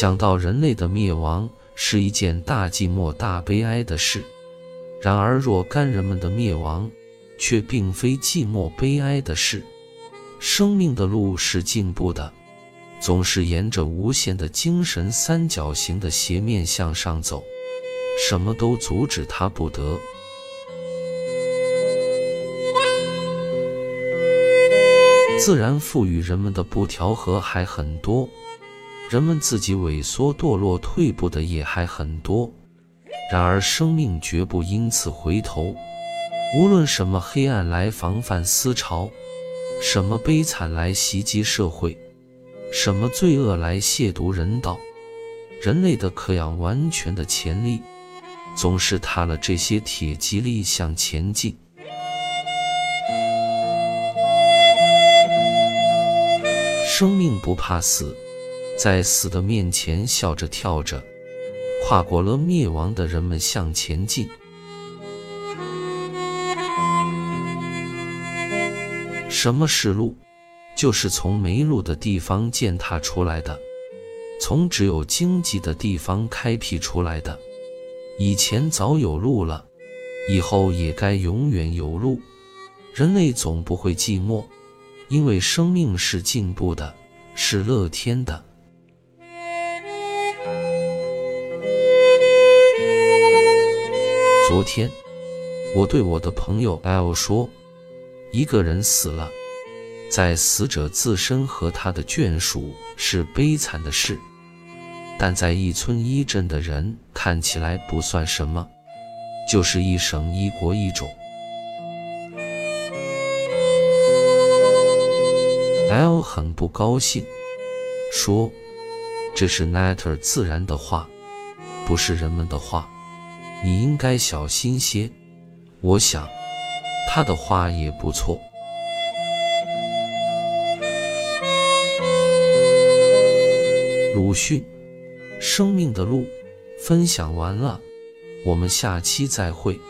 想到人类的灭亡是一件大寂寞、大悲哀的事，然而若干人们的灭亡却并非寂寞悲哀的事。生命的路是进步的，总是沿着无限的精神三角形的斜面向上走，什么都阻止它不得。自然赋予人们的不调和还很多，人们自己萎缩堕落退步的也还很多。然而生命绝不因此回头，无论什么黑暗来防范思潮，什么悲惨来袭击社会，什么罪恶来亵渎人道，人类的可养完全的潜力，总是踏了这些铁蒺藜向前进。生命不怕死，在死的面前笑着跳着，跨过了灭亡的人们向前进。什么是路？就是从没路的地方践踏出来的，从只有荆棘的地方开辟出来的。以前早有路了，以后也该永远有路。人类总不会寂寞。因为生命是进步的，是乐天的。昨天，我对我的朋友 L 说：“一个人死了，在死者自身和他的眷属是悲惨的事，但在一村一镇的人看起来不算什么，就是一省一国一种。” L 很不高兴，说：“这是 Natter 自然的话，不是人们的话。你应该小心些。”我想，他的话也不错。鲁迅，《生命的路》分享完了，我们下期再会。